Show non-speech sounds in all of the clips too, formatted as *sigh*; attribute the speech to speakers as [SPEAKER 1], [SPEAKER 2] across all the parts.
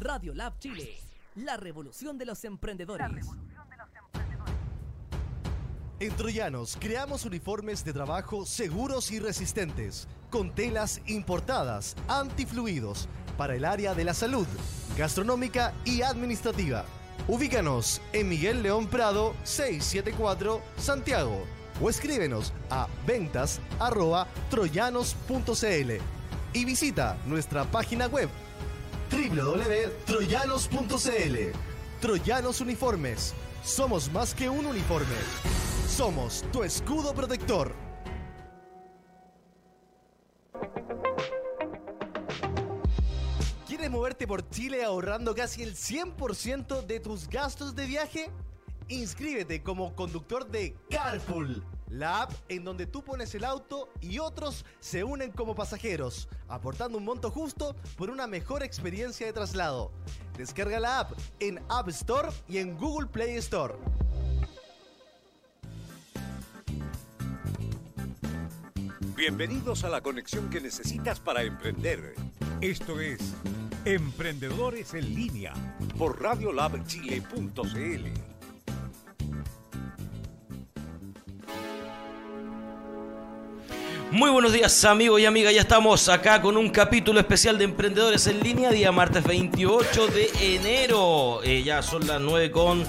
[SPEAKER 1] Radio Lab Chile, la revolución de los emprendedores.
[SPEAKER 2] En Troyanos creamos uniformes de trabajo seguros y resistentes, con telas importadas, antifluidos, para el área de la salud, gastronómica y administrativa. Ubícanos en Miguel León Prado 674 Santiago o escríbenos a ventas arroba troyanos.cl y visita nuestra página web www.troyanos.cl. Troyanos Uniformes. Somos más que un uniforme. Somos tu escudo protector. ¿Quieres moverte por Chile ahorrando casi el 100% de tus gastos de viaje? Inscríbete como conductor de Carpool, la app en donde tú pones el auto y otros se unen como pasajeros, aportando un monto justo por una mejor experiencia de traslado. Descarga la app en App Store y en Google Play Store.
[SPEAKER 3] Bienvenidos a la conexión que necesitas para emprender. Esto es Emprendedores en línea por radiolabchile.cl.
[SPEAKER 4] Muy buenos días amigos y amigas, ya estamos acá con un capítulo especial de Emprendedores en línea, día martes 28 de enero, Eh, ya son las 9 con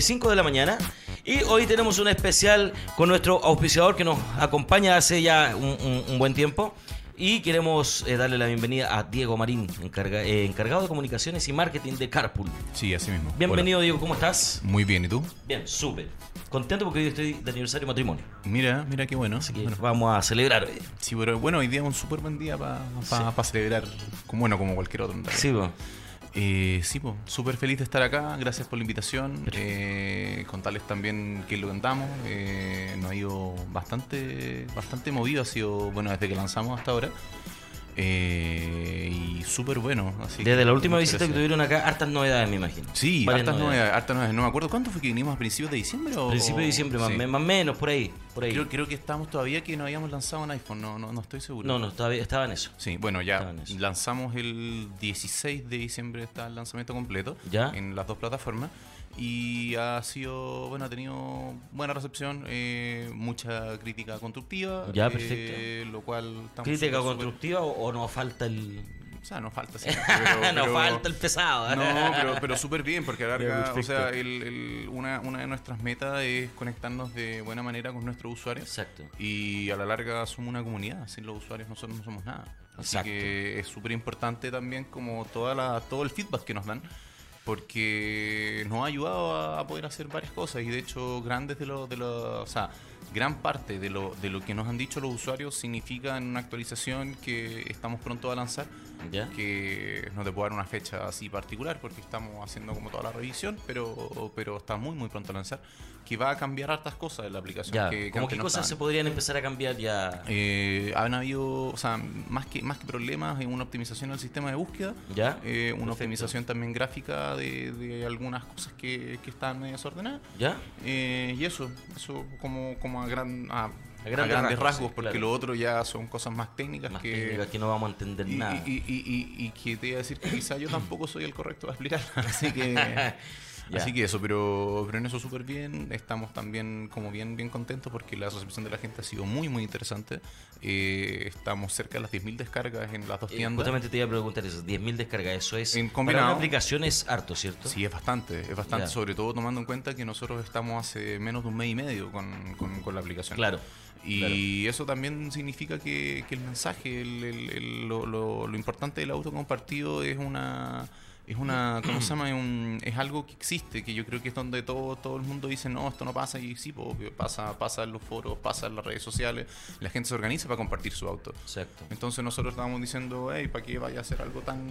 [SPEAKER 4] 5 de la mañana. Y hoy tenemos un especial con nuestro auspiciador que nos acompaña hace ya un buen tiempo y queremos eh, darle la bienvenida a Diego Marín, encarga- eh, encargado de comunicaciones y marketing de Carpool.
[SPEAKER 5] Sí, así mismo.
[SPEAKER 4] Bienvenido Diego, ¿cómo estás?
[SPEAKER 5] Muy bien, ¿y tú?
[SPEAKER 4] Bien, súper. Contento porque hoy estoy de aniversario de matrimonio.
[SPEAKER 5] Mira, mira qué bueno.
[SPEAKER 4] Así que
[SPEAKER 5] Bueno,
[SPEAKER 4] vamos a celebrar hoy.
[SPEAKER 5] sí, pero bueno, hoy día es un súper buen día para celebrar, como, bueno, como cualquier otro.
[SPEAKER 4] Sí, bueno.
[SPEAKER 5] Eh, sí, súper feliz de estar acá. Gracias por la invitación. Eh, contarles también que lo cantamos. Eh, nos ha ido bastante, bastante movido. Ha sido, bueno, desde que lanzamos hasta ahora. Eh, y súper bueno. Así
[SPEAKER 4] Desde
[SPEAKER 5] que
[SPEAKER 4] la última visita que tuvieron acá, hartas novedades, me imagino.
[SPEAKER 5] Sí,
[SPEAKER 4] Varias
[SPEAKER 5] hartas novedades, hartas novedades. No me acuerdo cuánto fue que vinimos a principios de diciembre o.
[SPEAKER 4] Principio de diciembre, más,
[SPEAKER 5] Sí.
[SPEAKER 4] más o menos, por ahí. Por ahí.
[SPEAKER 5] Creo, creo que estábamos todavía que no habíamos lanzado un iPhone, no, no, no estoy seguro.
[SPEAKER 4] No, no, todavía estaba en eso.
[SPEAKER 5] Sí, bueno, ya lanzamos el 16 de diciembre, está el lanzamiento completo
[SPEAKER 4] Ya.
[SPEAKER 5] en las dos plataformas. Y ha sido, bueno, ha tenido buena recepción, eh, mucha crítica constructiva.
[SPEAKER 4] Ya,
[SPEAKER 5] eh,
[SPEAKER 4] perfecto.
[SPEAKER 5] lo cual
[SPEAKER 4] ¿Crítica constructiva o, o no falta el.
[SPEAKER 5] O sea, nos falta siempre, *laughs* pero-
[SPEAKER 4] no
[SPEAKER 5] pero-
[SPEAKER 4] falta el pesado?
[SPEAKER 5] No, pero, pero súper bien, porque a la
[SPEAKER 4] Ya,
[SPEAKER 5] larga, o sea, el- el- una, una de nuestras metas es conectarnos de buena manera con nuestros usuarios.
[SPEAKER 4] Exacto.
[SPEAKER 5] Y a la larga somos una comunidad, sin los usuarios nosotros no somos nada. Así
[SPEAKER 4] Exacto.
[SPEAKER 5] que es súper importante también como toda la, todo el feedback que nos dan, porque nos ha ayudado a, poder hacer varias cosas y de hecho grandes de lo, de lo, o sea, gran parte de lo, de lo que nos han dicho los usuarios significa en una actualización que estamos pronto a lanzar,
[SPEAKER 4] ¿Ya?
[SPEAKER 5] que no te puedo dar una fecha así particular porque estamos haciendo como toda la revisión, pero, pero está muy muy pronto a lanzar, que va a cambiar hartas cosas en la aplicación.
[SPEAKER 4] Ya.
[SPEAKER 5] que, que
[SPEAKER 4] ¿Cómo qué
[SPEAKER 5] no
[SPEAKER 4] cosas
[SPEAKER 5] estaban.
[SPEAKER 4] se podrían empezar a cambiar ya?
[SPEAKER 5] Eh, han habido, o sea, más que, más que problemas, una optimización del sistema de búsqueda,
[SPEAKER 4] ¿Ya?
[SPEAKER 5] eh, una
[SPEAKER 4] Perfecto.
[SPEAKER 5] optimización también gráfica de, de algunas cosas que, que están medio desordenadas.
[SPEAKER 4] ¿Ya?
[SPEAKER 5] Eh, y eso, eso como, como a, gran, a, a
[SPEAKER 4] grandes
[SPEAKER 5] grandes,
[SPEAKER 4] rasgos,
[SPEAKER 5] rasgos,
[SPEAKER 4] sí,
[SPEAKER 5] porque
[SPEAKER 4] claro.
[SPEAKER 5] lo otro ya son cosas más técnicas
[SPEAKER 4] Más
[SPEAKER 5] que...
[SPEAKER 4] técnicas que no vamos a entender
[SPEAKER 5] y,
[SPEAKER 4] nada.
[SPEAKER 5] y, y, y- y que te iba a decir que quizá yo tampoco soy el correcto para explicar, *laughs* así que... *laughs*
[SPEAKER 4] Ya.
[SPEAKER 5] Así que eso, pero, pero en eso súper bien. Estamos también como bien, bien contentos porque la recepción de la gente ha sido muy, muy interesante. Eh, estamos cerca de las 10.000 descargas en las dos
[SPEAKER 4] Eh,
[SPEAKER 5] tiendas.
[SPEAKER 4] justamente te iba a preguntar eso, 10.000 descargas, eso es...
[SPEAKER 5] En
[SPEAKER 4] Para
[SPEAKER 5] combinado.
[SPEAKER 4] una aplicación es harto, ¿cierto?
[SPEAKER 5] Sí, es bastante, es bastante,
[SPEAKER 4] Ya.
[SPEAKER 5] sobre todo tomando en cuenta que nosotros estamos hace menos de un mes y medio con, con- con la aplicación.
[SPEAKER 4] Claro.
[SPEAKER 5] Y eso también significa que, que el mensaje, el- el- el- lo, lo- lo importante del auto compartido es una es una ¿cómo se llama? Es, un- es algo que existe, que yo creo que es donde todo, todo el mundo dice, no, esto no pasa, y sí, obvio, pasa, pasa en los foros, pasa en las redes sociales, la gente se organiza para compartir su auto.
[SPEAKER 4] Exacto.
[SPEAKER 5] Entonces nosotros estábamos diciendo, hey, ¿para qué vaya a hacer algo tan,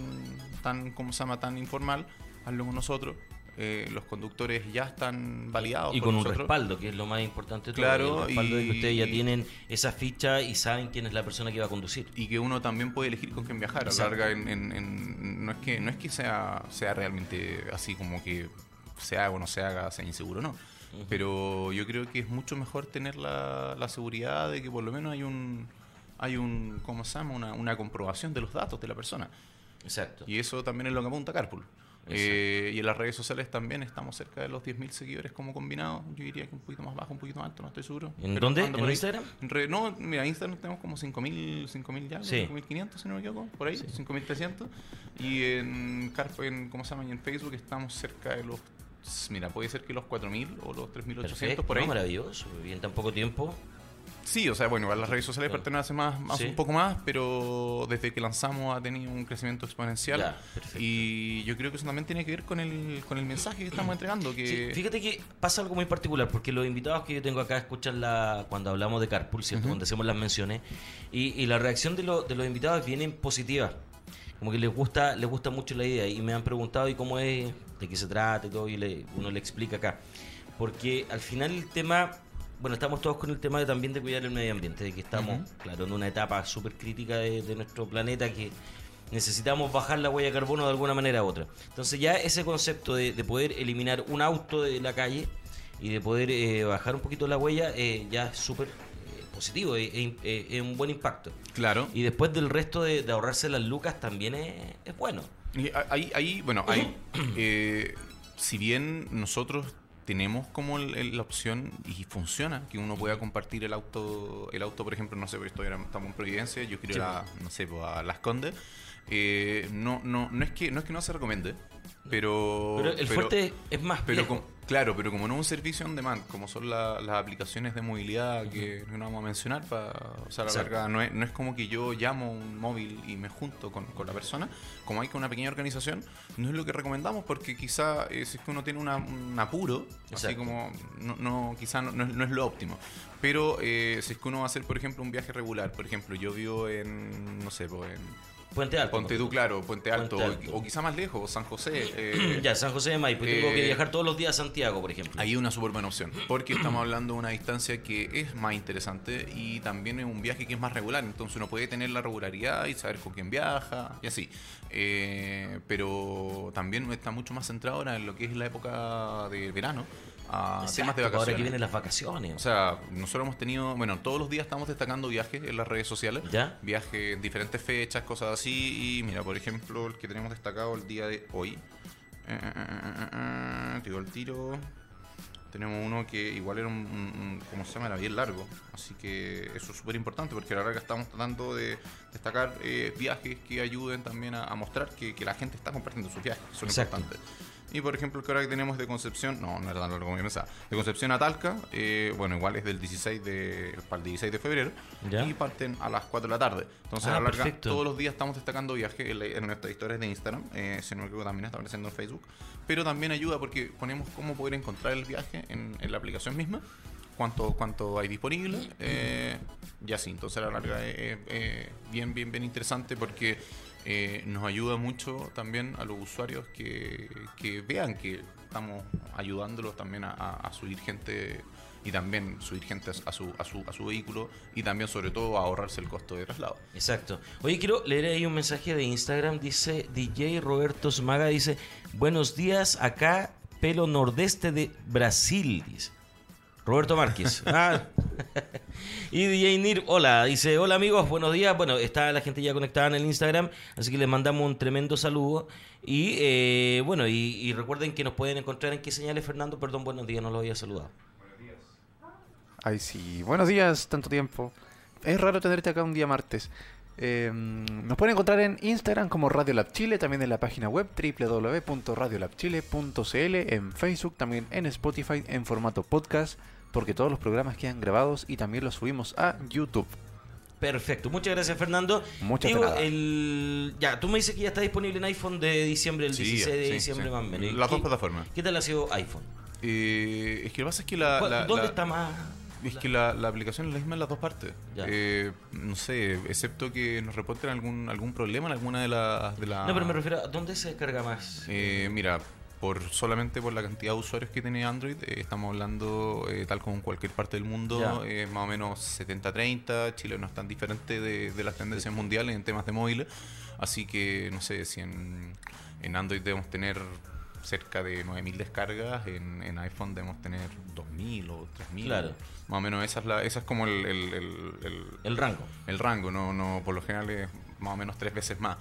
[SPEAKER 5] tan, ¿cómo se llama? Tan informal? Hazlo con nosotros. Eh, los conductores ya están validados
[SPEAKER 4] Y con un
[SPEAKER 5] nosotros.
[SPEAKER 4] respaldo, que es lo más importante.
[SPEAKER 5] Claro,
[SPEAKER 4] el respaldo de que
[SPEAKER 5] y-
[SPEAKER 4] ustedes ya tienen esa ficha y saben quién es la persona que va a conducir.
[SPEAKER 5] y que uno también puede elegir con quién viajar. A la larga, en, en- en- no es que no es que sea, sea realmente así como que se haga o no se haga, sea inseguro, no. Pero yo creo que es mucho mejor tener la, la seguridad de que por lo menos hay un hay un ¿cómo se llama? Una, una comprobación de los datos de la persona.
[SPEAKER 4] Exacto.
[SPEAKER 5] Y eso también es lo que apunta Carpool. Eh, y en las redes sociales también estamos cerca de los 10.000 seguidores como combinado. Yo diría que un poquito más bajo, un poquito más alto, no estoy seguro.
[SPEAKER 4] ¿En dónde? ¿En
[SPEAKER 5] ahí.
[SPEAKER 4] Instagram?
[SPEAKER 5] En re- no, mira, en Instagram tenemos como 5.000 5.000 ya,
[SPEAKER 4] Sí.
[SPEAKER 5] 5.500 si no me equivoco, por ahí, 5.300. Y en, en, ¿cómo se llama? Y en Facebook estamos cerca de los, mira, puede ser que los 4.000 o los 3.800
[SPEAKER 4] Perfecto,
[SPEAKER 5] por ahí.
[SPEAKER 4] no, maravilloso. Y en tan poco tiempo.
[SPEAKER 5] Sí, o sea, bueno, las redes sociales
[SPEAKER 4] Claro.
[SPEAKER 5] pertenecen hace más, más
[SPEAKER 4] Sí.
[SPEAKER 5] un poco más, pero desde que lanzamos ha tenido un crecimiento exponencial.
[SPEAKER 4] Ya,
[SPEAKER 5] y yo creo que eso también tiene que ver con el, con el mensaje que estamos entregando. Que,
[SPEAKER 4] Sí, fíjate que pasa algo muy particular, porque los invitados que yo tengo acá escuchan la, cuando hablamos de Carpool, ¿cierto? Cuando hacemos las menciones, y, y la reacción de, lo- de los invitados viene positiva. Como que les gusta, les gusta mucho la idea y me han preguntado y cómo es, de qué se trata y todo, y le- uno le explica acá. Porque al final el tema, bueno, estamos todos con el tema de, también de cuidar el medio ambiente, de que estamos, claro, en una etapa súper crítica de, de nuestro planeta que necesitamos bajar la huella de carbono de alguna manera u otra. Entonces ya ese concepto de, de poder eliminar un auto de la calle y de poder eh, bajar un poquito la huella eh, ya es súper eh, positivo, es es- un buen impacto.
[SPEAKER 5] Claro.
[SPEAKER 4] Y después del resto de, de ahorrarse las lucas también es, es bueno.
[SPEAKER 5] Y ahí, ahí, bueno, ahí, eh, si bien nosotros tenemos como el- el- la opción y funciona que uno pueda compartir el auto, el auto, por ejemplo, no sé, porque estoy ahora- estamos en Providencia, yo quiero ir a, no sé, pues, a Las Condes, eh, no, no, no es que no es que no se recomiende, pero
[SPEAKER 4] Pero el fuerte es más
[SPEAKER 5] pero claro, pero como no es un servicio on demand, como son la- las aplicaciones de movilidad que no vamos a mencionar, para, o sea, a la larga no es, no es como que yo llamo un móvil y me junto con, con la persona, como hay que una pequeña organización, no es lo que recomendamos porque quizá eh, si es que uno tiene una- un apuro, así como no, no quizá no, no es, no es lo óptimo. Pero eh, si es que uno va a hacer, por ejemplo, un viaje regular, por ejemplo, yo vivo en, no sé, pues, en
[SPEAKER 4] Puente Alto.
[SPEAKER 5] Ponte tú, claro, Puente Alto,
[SPEAKER 4] Puente
[SPEAKER 5] o-
[SPEAKER 4] Alto.
[SPEAKER 5] O, quizá más lejos, San José. *clears throat* eh,
[SPEAKER 4] ya, San José de Maipo. y tengo que
[SPEAKER 5] eh,
[SPEAKER 4] viajar todos los días a Santiago, por ejemplo.
[SPEAKER 5] Ahí es una súper buena opción, porque estamos hablando de una distancia que es más interesante y también es un viaje que es más regular, entonces uno puede tener la regularidad y saber con quién viaja y así. Eh, pero también está mucho más centrado ahora en lo que es la época de verano, a
[SPEAKER 4] Exacto,
[SPEAKER 5] temas de
[SPEAKER 4] Ahora que vienen las vacaciones.
[SPEAKER 5] O sea, nosotros hemos tenido, bueno, todos los días estamos destacando viajes en las redes sociales.
[SPEAKER 4] ¿Ya?
[SPEAKER 5] Viajes en diferentes fechas, cosas así. Y mira, por ejemplo, el que tenemos destacado el día de hoy. Eh, eh, eh, eh, eh, te digo el tiro. Tenemos uno que igual era un, un- un- ¿cómo se llama? Era bien largo. Así que eso es súper importante porque a la larga estamos tratando de destacar eh, viajes que ayuden también a, a mostrar que, que la gente está compartiendo sus viajes. Son
[SPEAKER 4] Exacto.
[SPEAKER 5] importantes. Y por ejemplo, el que ahora que tenemos de Concepción, no, no era tan largo como yo pensaba, de Concepción a Talca, eh, bueno, igual es del 16 de, para el 16 de febrero,
[SPEAKER 4] Ya.
[SPEAKER 5] y parten a las 4 de la tarde. Entonces,
[SPEAKER 4] Ah,
[SPEAKER 5] a la larga,
[SPEAKER 4] perfecto.
[SPEAKER 5] todos los días estamos destacando viajes en, en nuestras historias de Instagram, eh, si no me equivoco, también está apareciendo en Facebook, pero también ayuda porque ponemos cómo poder encontrar el viaje en, en la aplicación misma, cuánto, cuánto hay disponible, eh, y así. Entonces, a la larga, es es bien, bien, bien interesante porque eh, nos ayuda mucho también a los usuarios que, vean que estamos ayudándolos también a subir gente y también subir gente a su, a, su, a su vehículo y también sobre todo a ahorrarse el costo de traslado.
[SPEAKER 4] Exacto. Oye, quiero leer ahí un mensaje de Instagram. Dice DJ Roberto Smaga, dice, buenos días, acá, pelo nordeste de Brasil, dice. Roberto Márquez. *laughs* Ah. y DJ Nir, hola, dice, hola amigos, buenos días. Bueno, está la gente ya conectada en el Instagram, así que les mandamos un tremendo saludo. Y eh, bueno, y, y recuerden que nos pueden encontrar en qué señales, Fernando, perdón, buenos días, no lo había saludado.
[SPEAKER 6] Ay, sí. Buenos días, tanto tiempo. Es raro tenerte acá un día martes. Eh, nos pueden encontrar en Instagram como Radio Lab Chile, también en la página web www.radiolabchile.cl, en Facebook, también en Spotify en formato podcast, porque todos los programas quedan grabados y también los subimos a YouTube.
[SPEAKER 4] Perfecto, muchas gracias Fernando.
[SPEAKER 6] Muchas
[SPEAKER 4] el... Ya, tú me dices que ya está disponible en iPhone de diciembre, el
[SPEAKER 5] Sí,
[SPEAKER 4] 16 de
[SPEAKER 5] sí,
[SPEAKER 4] diciembre
[SPEAKER 5] sí.
[SPEAKER 4] más o menos.
[SPEAKER 5] Las
[SPEAKER 4] ¿Qué-
[SPEAKER 5] dos plataformas.
[SPEAKER 4] ¿Qué tal ha sido iPhone?
[SPEAKER 5] Eh, es que lo que pasa es que la,
[SPEAKER 4] ¿Cuál-
[SPEAKER 5] la-
[SPEAKER 4] ¿Dónde
[SPEAKER 5] la-
[SPEAKER 4] está más?
[SPEAKER 5] Es que la, la aplicación es la misma en las dos partes. Eh, no sé, excepto que nos reporten algún algún problema en alguna de las... De la,
[SPEAKER 4] No, pero me refiero a dónde se descarga más.
[SPEAKER 5] Eh, mira, por solamente por la cantidad de usuarios que tiene Android, eh, estamos hablando, eh, tal como en cualquier parte del mundo, eh, más o menos 70-30. Chile no es tan diferente de, de las tendencias mundiales en temas de móviles. Así que, no sé, si en, en Android debemos tener cerca de 9.000 descargas, en, en iPhone debemos tener 2.000 o 3.000.
[SPEAKER 4] Claro.
[SPEAKER 5] Más o menos esa es, la, esa es como el, el- el- el-
[SPEAKER 4] El rango.
[SPEAKER 5] el rango, no, no, por lo general es más o menos tres veces más.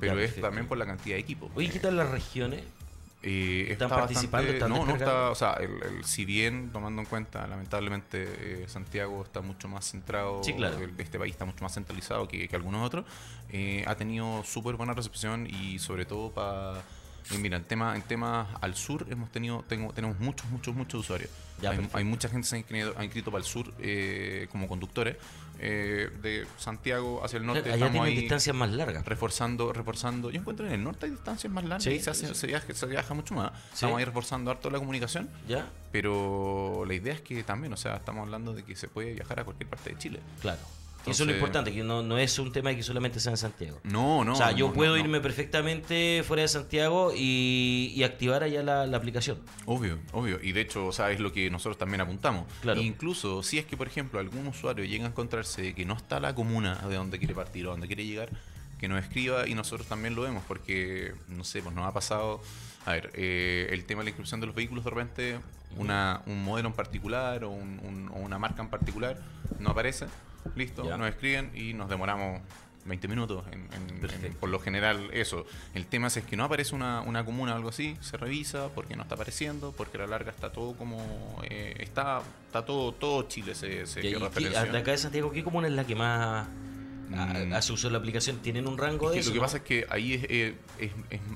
[SPEAKER 5] pero
[SPEAKER 4] Ya,
[SPEAKER 5] es
[SPEAKER 4] perfecto.
[SPEAKER 5] también por la cantidad de equipos.
[SPEAKER 4] Oye, ¿qué tal las regiones?
[SPEAKER 5] Eh,
[SPEAKER 4] ¿Están
[SPEAKER 5] está
[SPEAKER 4] participando?
[SPEAKER 5] bastante-
[SPEAKER 4] ¿Están
[SPEAKER 5] no, no está, o sea, el, el- si bien tomando en cuenta, lamentablemente eh, Santiago está mucho más centrado,
[SPEAKER 4] Sí, claro.
[SPEAKER 5] el- este país está mucho más centralizado que, que algunos otros, eh, ha tenido súper buena recepción y sobre todo para... Mira, en tema, en temas al sur hemos tenido, tengo, tenemos muchos, muchos, muchos usuarios.
[SPEAKER 4] Ya,
[SPEAKER 5] hay, hay mucha gente que se ha inscrito, ha inscrito para el sur eh, como conductores. eh, de Santiago hacia el norte
[SPEAKER 4] Allá
[SPEAKER 5] estamos
[SPEAKER 4] tienen
[SPEAKER 5] ahí
[SPEAKER 4] distancias más largas.
[SPEAKER 5] reforzando, reforzando. Yo encuentro en el norte hay distancias más largas
[SPEAKER 4] Sí,
[SPEAKER 5] y se, hace-
[SPEAKER 4] sí.
[SPEAKER 5] se viaja, se viaja mucho más.
[SPEAKER 4] Sí.
[SPEAKER 5] Estamos ahí reforzando harto la comunicación,
[SPEAKER 4] ¿Ya?
[SPEAKER 5] pero la idea es que también, o sea, estamos hablando de que se puede viajar a cualquier parte de Chile.
[SPEAKER 4] Claro. Eso es lo importante, que no, no es un tema que solamente sea en Santiago.
[SPEAKER 5] No, no.
[SPEAKER 4] o sea, yo
[SPEAKER 5] no,
[SPEAKER 4] puedo
[SPEAKER 5] no,
[SPEAKER 4] irme perfectamente fuera de Santiago y, y activar allá la, la aplicación.
[SPEAKER 5] Obvio, obvio. Y de hecho, o sea, es lo que nosotros también apuntamos.
[SPEAKER 4] Claro.
[SPEAKER 5] Incluso si es que, por ejemplo, algún usuario llega a encontrarse que no está la comuna de donde quiere partir o donde quiere llegar, que nos escriba y nosotros también lo vemos, porque, no sé, pues nos ha pasado. A ver, eh, el tema de la inscripción de los vehículos, de repente, una, un modelo en particular o, un- un- o una marca en particular no aparece. Listo,
[SPEAKER 4] Ya.
[SPEAKER 5] nos escriben y nos demoramos 20 minutos. En, en- en- por lo general, eso. El tema es, que no aparece una, una comuna o algo así, se revisa porque no está apareciendo, porque a la larga está todo como. eh, está está todo todo Chile se, se referencia.
[SPEAKER 4] de acá de Santiago, ¿qué comuna es la que más a-
[SPEAKER 5] Mm.
[SPEAKER 4] hace uso de la aplicación? ¿Tienen un rango de
[SPEAKER 5] Es que
[SPEAKER 4] eso?
[SPEAKER 5] lo que
[SPEAKER 4] no?
[SPEAKER 5] pasa es que ahí es, eh, es,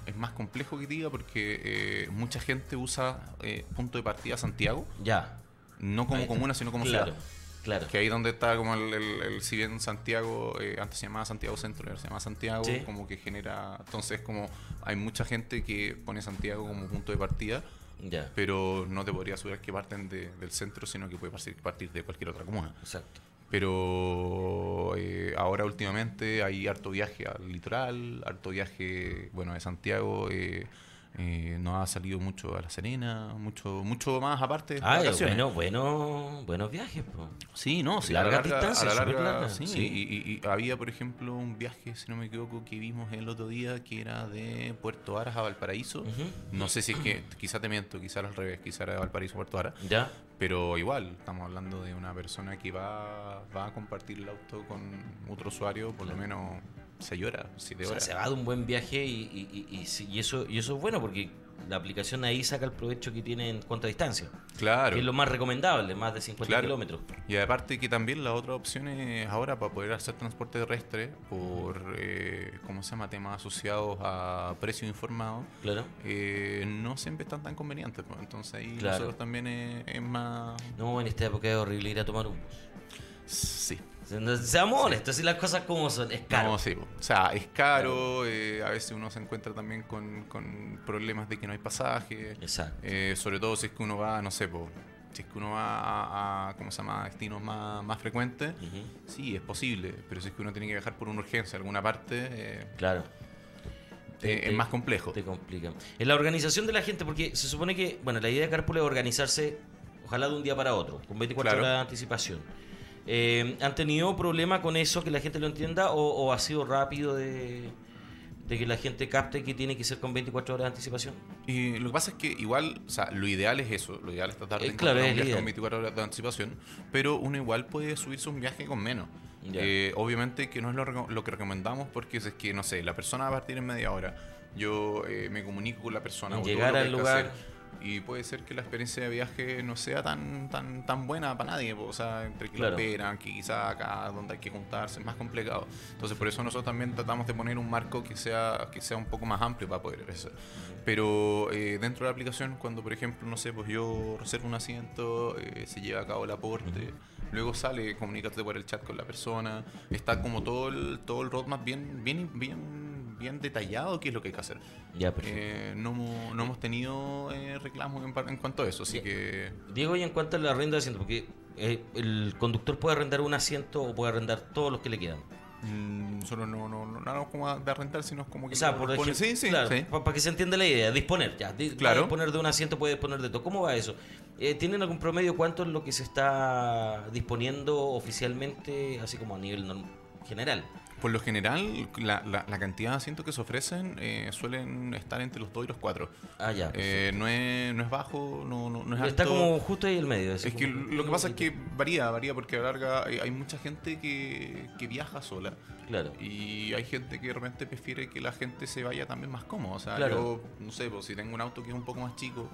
[SPEAKER 5] es- más complejo que diga porque eh, mucha gente usa eh, punto de partida Santiago,
[SPEAKER 4] Ya.
[SPEAKER 5] no como comuna, sino como
[SPEAKER 4] claro,
[SPEAKER 5] ciudad.
[SPEAKER 4] Claro.
[SPEAKER 5] Que ahí donde está como el, el- el- si bien Santiago, eh, antes se llamaba Santiago Centro, ahora se llama Santiago,
[SPEAKER 4] Sí.
[SPEAKER 5] como que genera, entonces como hay mucha gente que pone Santiago como punto de partida,
[SPEAKER 4] Ya.
[SPEAKER 5] pero no te podría asegurar que parten de- del centro, sino que puede partir, partir de cualquier otra comuna.
[SPEAKER 4] Exacto.
[SPEAKER 5] Pero eh, ahora últimamente hay harto viaje al litoral, harto viaje, bueno, de Santiago, eh, eh, no ha salido mucho a La Serena, mucho mucho más aparte
[SPEAKER 4] Ah, bueno, bueno, buenos viajes. po.
[SPEAKER 5] Sí, no, sí,
[SPEAKER 4] Larga
[SPEAKER 5] a la larga,
[SPEAKER 4] distancia,
[SPEAKER 5] a la
[SPEAKER 4] súper
[SPEAKER 5] larga,
[SPEAKER 4] larga,
[SPEAKER 5] sí,
[SPEAKER 4] sí.
[SPEAKER 5] Y, y- y había, por ejemplo, un viaje, si no me equivoco, que vimos el otro día, que era de Puerto Aras a Valparaíso. No sé si es que, *clears throat* quizá te miento, quizá al revés, quizá era de Valparaíso a Puerto Aras.
[SPEAKER 4] Ya.
[SPEAKER 5] Pero igual, estamos hablando de una persona que va, va a compartir el auto con otro usuario, por lo menos 6 horas, 7
[SPEAKER 4] O sea,
[SPEAKER 5] horas.
[SPEAKER 4] se va de un buen viaje y, y- y- y eso, y eso es bueno porque la aplicación ahí saca el provecho que tiene en cuanto a distancia.
[SPEAKER 5] Claro.
[SPEAKER 4] Que es lo más recomendable, más de 50
[SPEAKER 5] Claro.
[SPEAKER 4] kilómetros.
[SPEAKER 5] Y aparte que también la otra opción es ahora para poder hacer transporte terrestre por, eh, ¿cómo se llama? Temas asociados a precio informado.
[SPEAKER 4] Claro.
[SPEAKER 5] eh, no siempre están tan convenientes. pues. Entonces ahí
[SPEAKER 4] Claro.
[SPEAKER 5] nosotros también es, es más...
[SPEAKER 4] No, en esta época es horrible ir a tomar un bus.
[SPEAKER 5] Sí.
[SPEAKER 4] Se- Seamos honestos, si las cosas como son, es caro.
[SPEAKER 5] No, sí, po. o sea, es caro, eh, a veces uno se encuentra también con, con problemas de que no hay pasaje,
[SPEAKER 4] Exacto.
[SPEAKER 5] eh, sobre todo si es que uno va, no sé, po, si es que uno va a, a, ¿cómo se llama?, destinos más, más frecuentes, sí, es posible, pero si es que uno tiene que viajar por una urgencia a alguna parte, eh,
[SPEAKER 4] Claro. Te- te-
[SPEAKER 5] es más complejo.
[SPEAKER 4] Te complica. En la organización de la gente, porque se supone que, bueno, la idea de Carpool es organizarse, ojalá de un día para otro, con 24
[SPEAKER 5] Claro.
[SPEAKER 4] horas de anticipación. Eh, ¿Han tenido problema con eso, que la gente lo entienda, o, o ha sido rápido de, de que la gente capte que tiene que ser con 24 horas de anticipación?
[SPEAKER 5] Y lo que pasa es que igual, o sea, lo ideal es eso, lo ideal es tratar de
[SPEAKER 4] Eh, claro, es
[SPEAKER 5] un viaje con 24 horas de anticipación, pero uno igual puede subirse un viaje con menos. Eh, obviamente que no es lo, lo que recomendamos porque es que, no sé, la persona va a partir en media hora, yo eh, me comunico con la persona.
[SPEAKER 4] Llegar al lugar.
[SPEAKER 5] hacer, y puede ser que la experiencia de viaje no sea tan tan tan buena para nadie, po, o sea, entre que
[SPEAKER 4] Claro.
[SPEAKER 5] lo esperan, que quizá acá donde hay que juntarse es más complicado. Entonces, por eso nosotros también tratamos de poner un marco que sea que sea un poco más amplio para poder hacer. Pero eh, dentro de la aplicación, cuando por ejemplo, no sé, pues yo reservo un asiento, eh, se lleva a cabo el aporte, luego sale, comunícate por el chat con la persona, está como todo el, todo el roadmap bien, bien, bien, bien detallado qué es lo que hay que hacer.
[SPEAKER 4] Ya, perfecto.
[SPEAKER 5] Eh, no, hemos- no hemos tenido eh, reclamos en, en cuanto a eso, así
[SPEAKER 4] Ya.
[SPEAKER 5] que
[SPEAKER 4] Diego, y en cuanto a la arrenda de asiento, porque eh, el conductor puede arrendar un asiento o puede arrendar todos los que le quedan.
[SPEAKER 5] mm, nosotros no, no, no, no como de rentar, sino como que
[SPEAKER 4] O sea, por ejemplo,
[SPEAKER 5] sí, sí,
[SPEAKER 4] claro,
[SPEAKER 5] sí.
[SPEAKER 4] para que se entienda la idea, disponer, ya, di-
[SPEAKER 5] Claro.
[SPEAKER 4] disponer de un asiento, puede disponer de todo. ¿Cómo va eso? Eh, ¿Tienen algún promedio cuánto es lo que se está disponiendo oficialmente, así como a nivel general?
[SPEAKER 5] Por lo general, la, la- la cantidad de asientos que se ofrecen eh, suelen estar entre los 2 y los 4.
[SPEAKER 4] Ah, ya.
[SPEAKER 5] Eh, no, es, no es bajo, no, no, no es
[SPEAKER 4] Está
[SPEAKER 5] alto.
[SPEAKER 4] como justo ahí el medio. así
[SPEAKER 5] Es que lo que pasa es que varía, varía porque a la larga hay, hay mucha gente que, que viaja sola
[SPEAKER 4] Claro.
[SPEAKER 5] y hay gente que de repente prefiere que la gente se vaya también más cómodo. O sea,
[SPEAKER 4] Claro.
[SPEAKER 5] yo, no sé, pues, si tengo un auto que es un poco más chico,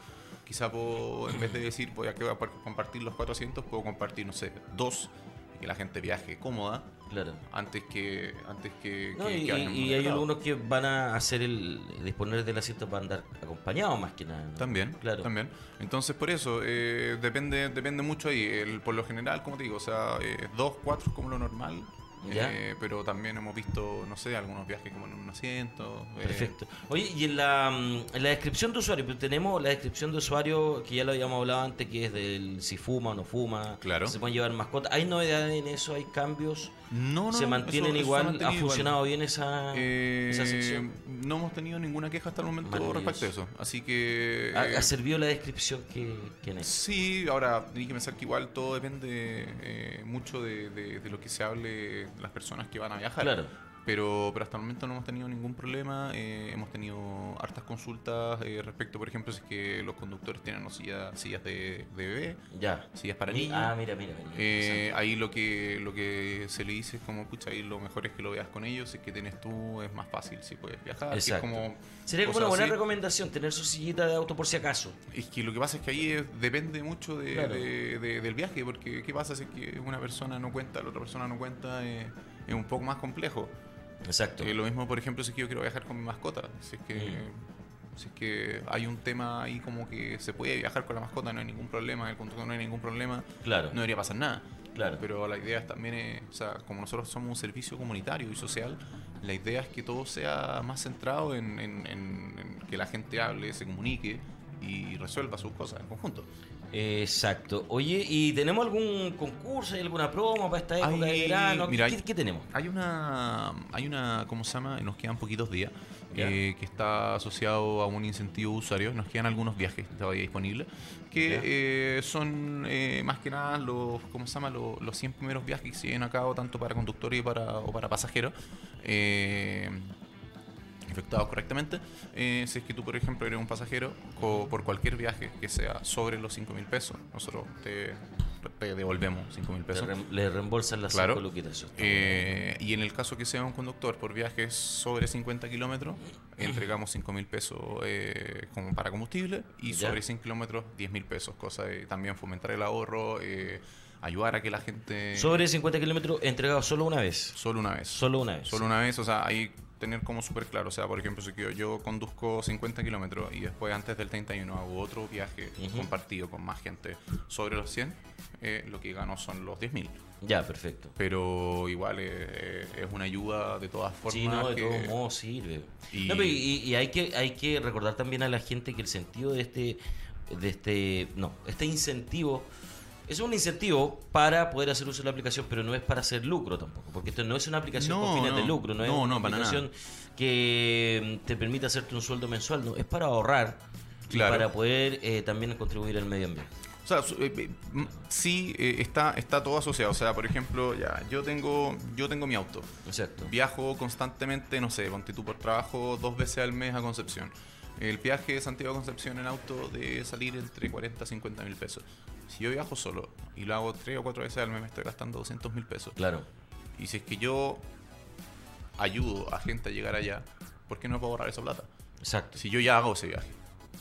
[SPEAKER 5] quizá puedo, en vez de decir voy a compartir los 400, puedo compartir, no sé, dos y que la gente viaje cómoda
[SPEAKER 4] Claro.
[SPEAKER 5] antes que antes que,
[SPEAKER 4] No,
[SPEAKER 5] que-
[SPEAKER 4] y,
[SPEAKER 5] que vayan
[SPEAKER 4] y hay algunos que van a hacer el disponer del asiento para andar acompañados más que nada. ¿no?
[SPEAKER 5] También,
[SPEAKER 4] Claro.
[SPEAKER 5] también. Entonces, por eso, eh, depende depende mucho ahí. El, por lo general, como te digo, o sea, eh, dos, cuatro es como lo normal. Eh, pero también hemos visto, no sé, algunos viajes como en un asiento. eh,
[SPEAKER 4] Perfecto. Oye, y en la, mm, en la descripción de usuario, pues tenemos la descripción de usuario que ya lo habíamos hablado antes, que es del si fuma o no fuma.
[SPEAKER 5] Claro.
[SPEAKER 4] Se pueden llevar mascotas. ¿Hay novedades en eso? ¿Hay cambios?
[SPEAKER 5] No, no,
[SPEAKER 4] ¿Se mantienen
[SPEAKER 5] eso- eso
[SPEAKER 4] igual?
[SPEAKER 5] se ha
[SPEAKER 4] ¿Ha
[SPEAKER 5] mantenido igual.
[SPEAKER 4] funcionado bien esa,
[SPEAKER 5] Eh,
[SPEAKER 4] esa sección?
[SPEAKER 5] No hemos tenido ninguna queja hasta el momento respecto a eso. Así que.
[SPEAKER 4] ¿Ha,
[SPEAKER 5] eh,
[SPEAKER 4] ha servido la descripción que, que en eso?
[SPEAKER 5] Sí, ahora hay que pensar que igual todo depende eh, mucho de, de- de lo que se hable las personas que van a viajar.
[SPEAKER 4] Claro.
[SPEAKER 5] Pero, pero hasta el momento no hemos tenido ningún problema. hemos tenido hartas consultas eh, respecto, por ejemplo, si es que los conductores tienen no, sillas, sillas de, de bebé,
[SPEAKER 4] Ya.
[SPEAKER 5] sillas para niños.
[SPEAKER 4] Ah, mira, mira. mira.
[SPEAKER 5] Eh, ahí lo que lo que se le dice es como, pucha, ahí lo mejor es que lo veas con ellos, si es que tienes tú, es más fácil si puedes viajar. que es
[SPEAKER 4] Exacto.
[SPEAKER 5] como
[SPEAKER 4] Sería como una buena
[SPEAKER 5] así.
[SPEAKER 4] recomendación tener su sillita de auto por si acaso.
[SPEAKER 5] Es que lo que pasa es que ahí es- depende mucho de,
[SPEAKER 4] Claro.
[SPEAKER 5] de- de- del viaje, porque ¿qué pasa si es que una persona no cuenta, la otra persona no cuenta? eh, es un poco más complejo.
[SPEAKER 4] Exacto.
[SPEAKER 5] Eh, lo mismo, por ejemplo, si es que yo quiero viajar con mi mascota. Si es que,
[SPEAKER 4] Mm.
[SPEAKER 5] si es que hay un tema ahí como que se puede viajar con la mascota, no hay ningún problema, el conductor no hay ningún problema,
[SPEAKER 4] Claro.
[SPEAKER 5] no debería pasar nada.
[SPEAKER 4] Claro.
[SPEAKER 5] Pero la idea es también, es, o sea, como nosotros somos un servicio comunitario y social, la idea es que todo sea más centrado en, en- en- en que la gente hable, se comunique y resuelva sus cosas en conjunto.
[SPEAKER 4] Exacto. Oye, ¿y tenemos algún concurso, alguna promo para esta época de
[SPEAKER 5] Hay-
[SPEAKER 4] verano?
[SPEAKER 5] mira,
[SPEAKER 4] ¿Qué,
[SPEAKER 5] hay-
[SPEAKER 4] qué tenemos?
[SPEAKER 5] Hay una, hay una, ¿cómo se llama? Nos quedan poquitos días, eh, que está asociado a un incentivo de usuarios. Nos quedan algunos viajes todavía disponibles, que eh, son eh, más que nada los, ¿cómo se llama? Los, los 100 primeros viajes que se llevan a cabo tanto para conductores y para, o para pasajeros. Efectuados correctamente. Eh, si es que tú, por ejemplo, eres un pasajero, por cualquier viaje que sea sobre los 5 mil pesos, nosotros te, te devolvemos 5 mil pesos.
[SPEAKER 4] rem- le reembolsan las
[SPEAKER 5] Claro.
[SPEAKER 4] luquitas.
[SPEAKER 5] Eh, y en el caso que sea un conductor por viajes sobre 50 kilómetros, entregamos 5 mil pesos eh, como para combustible y
[SPEAKER 4] Ya.
[SPEAKER 5] sobre 100 kilómetros 10 mil pesos, cosa de también fomentar el ahorro, eh, ayudar a que la gente...
[SPEAKER 4] Sobre 50 kilómetros entregado solo una vez.
[SPEAKER 5] Solo una vez.
[SPEAKER 4] Solo una vez.
[SPEAKER 5] Solo una vez, o sea, ahí tener como súper claro, o sea, por ejemplo, si yo, yo conduzco 50 kilómetros y después antes del 31 hago otro viaje compartido con más gente sobre los 100, eh, lo que gano son los 10 mil.
[SPEAKER 4] Ya, perfecto.
[SPEAKER 5] Pero igual eh, es una ayuda de todas formas.
[SPEAKER 4] Sí, no, de
[SPEAKER 5] que-
[SPEAKER 4] todos modos sirve.
[SPEAKER 5] Y-
[SPEAKER 4] No, pero y, y hay que hay que recordar también a la gente que el sentido de este de este no, este incentivo es un incentivo para poder hacer uso de la aplicación, pero no es para hacer lucro tampoco, porque esto no es una aplicación con
[SPEAKER 5] No,
[SPEAKER 4] fines de lucro, no, es una aplicación que mm, te permite hacerte un sueldo mensual, no, es para ahorrar y para poder eh, también contribuir al medio ambiente.
[SPEAKER 5] O sea, eh, eh, m- sí está, está todo asociado. O sea, por ejemplo, ya, yo tengo, yo tengo mi auto.
[SPEAKER 4] Exacto.
[SPEAKER 5] Viajo constantemente, no sé, ponte tú por trabajo dos veces al mes a Concepción. El viaje de Santiago a Concepción en auto debe salir entre 40 a 50 mil pesos. Si yo viajo solo y lo hago tres o cuatro veces al mes, me estoy gastando 200 mil pesos.
[SPEAKER 4] Claro.
[SPEAKER 5] Y si es que yo ayudo a gente a llegar allá, ¿por qué no puedo ahorrar esa plata?
[SPEAKER 4] Exacto.
[SPEAKER 5] Si yo ya hago ese viaje.